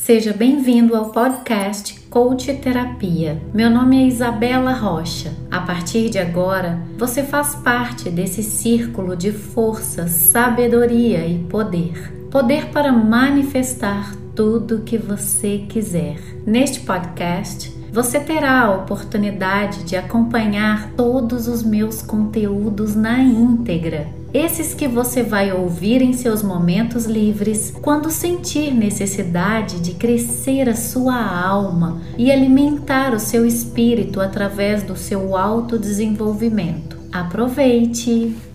Seja bem-vindo ao podcast Coach Terapia. Meu nome é Isabela Rocha. A partir de agora, você faz parte desse círculo de força, sabedoria e poder. Poder para manifestar tudo que você quiser. Neste podcast, você terá a oportunidade de acompanhar todos os meus conteúdos na íntegra. Esses que você vai ouvir em seus momentos livres, quando sentir necessidade de crescer a sua alma e alimentar o seu espírito através do seu autodesenvolvimento. Aproveite!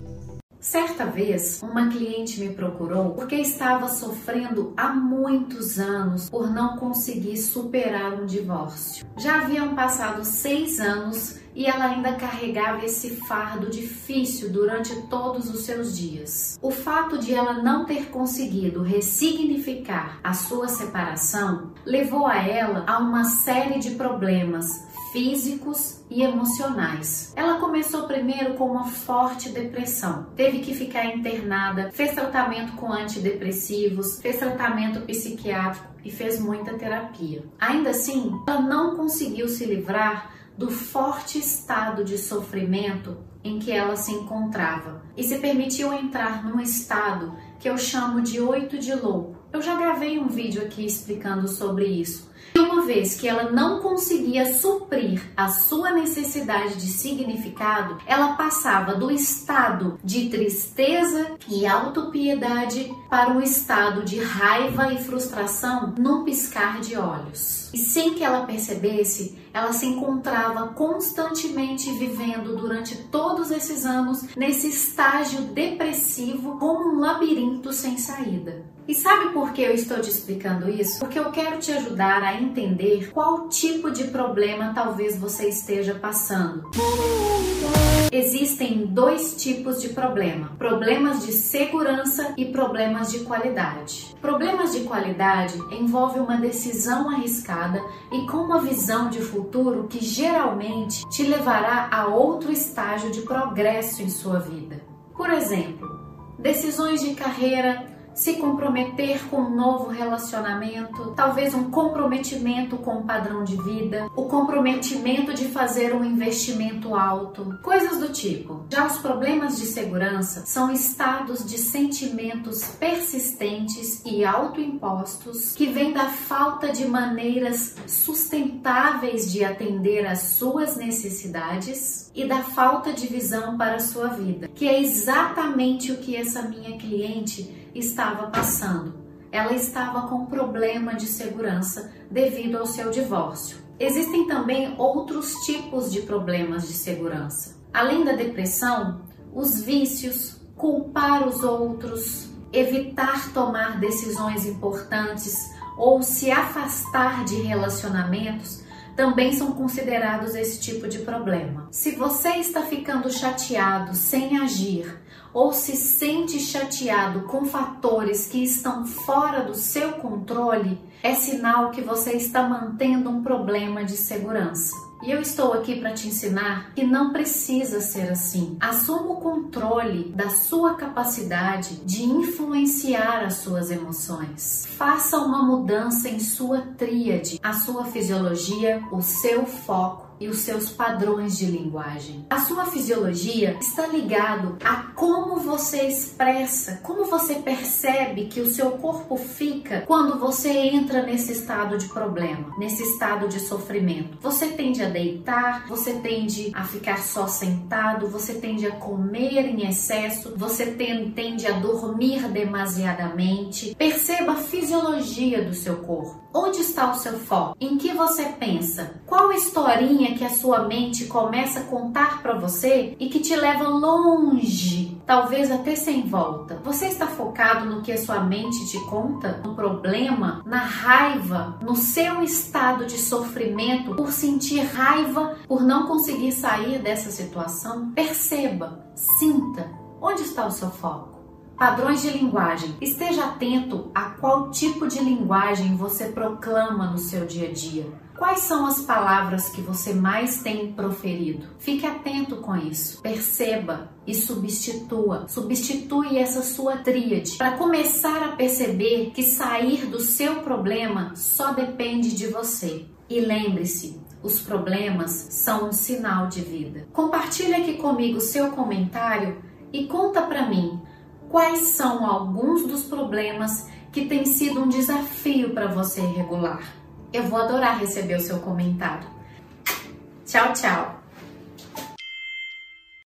Certa vez, uma cliente me procurou porque estava sofrendo há muitos anos por não conseguir superar um divórcio. Já haviam passado seis anos e ela ainda carregava esse fardo difícil durante todos os seus dias. O fato de ela não ter conseguido ressignificar a sua separação levou a ela a uma série de problemas físicos e emocionais. Ela começou primeiro com uma forte depressão, teve que ficar internada, fez tratamento com antidepressivos, fez tratamento psiquiátrico e fez muita terapia. Ainda assim, ela não conseguiu se livrar do forte estado de sofrimento em que ela se encontrava e se permitiu entrar num estado que eu chamo de oito de louco. Eu já gravei um vídeo aqui explicando sobre isso e uma vez que ela não conseguia suprir a sua necessidade de significado, ela passava do estado de tristeza e autopiedade para um estado de raiva e frustração num piscar de olhos. E sem que ela percebesse, ela se encontrava constantemente vivendo durante todos esses anos nesse estágio depressivo como um labirinto sem saída. E sabe por que eu estou te explicando isso? Porque eu quero te ajudar a entender qual tipo de problema talvez você esteja passando. Existem dois tipos de problema: problemas de segurança e problemas de qualidade. Problemas de qualidade envolvem uma decisão arriscada e com uma visão de futuro que geralmente te levará a outro estágio de progresso em sua vida. Por exemplo, decisões de carreira se comprometer com um novo relacionamento, talvez um comprometimento com o um padrão de vida, o comprometimento de fazer um investimento alto, coisas do tipo. Já os problemas de segurança são estados de sentimentos persistentes e autoimpostos que vêm da falta de maneiras sustentáveis de atender às suas necessidades e da falta de visão para a sua vida, que é exatamente o que essa minha cliente estava passando. Ela estava com problema de segurança devido ao seu divórcio. Existem também outros tipos de problemas de segurança. Além da depressão, os vícios, culpar os outros, evitar tomar decisões importantes ou se afastar de relacionamentos também são considerados esse tipo de problema. Se você está ficando chateado sem agir ou se sente chateado com fatores que estão fora do seu controle, é sinal que você está mantendo um problema de segurança. E eu estou aqui para te ensinar que não precisa ser assim. Assuma o controle da sua capacidade de influenciar as suas emoções. Faça uma mudança em sua tríade, a sua fisiologia, o seu foco e os seus padrões de linguagem. A sua fisiologia está ligado a como você expressa, como você percebe que o seu corpo fica quando você entra nesse estado de problema, nesse estado de sofrimento. Você tende a deitar, você tende a ficar só sentado, você tende a comer em excesso, você tende a dormir demasiadamente. Perceba a fisiologia do seu corpo. Onde está o seu foco? Em que você pensa? Qual historinha que a sua mente começa a contar para você e que te leva longe, talvez até sem volta? Você está focado no que a sua mente te conta? No problema, na raiva, no seu estado de sofrimento por sentir raiva por não conseguir sair dessa situação? Perceba, sinta onde está o seu foco. Padrões de linguagem. Esteja atento a qual tipo de linguagem você proclama no seu dia a dia. Quais são as palavras que você mais tem proferido? Fique atento com isso. Perceba e substitua. Substitui essa sua tríade para começar a perceber que sair do seu problema só depende de você. E lembre-se, os problemas são um sinal de vida. Compartilhe aqui comigo seu comentário e conta para mim quais são alguns dos problemas que têm sido um desafio para você regular. Eu vou adorar receber o seu comentário. Tchau, tchau!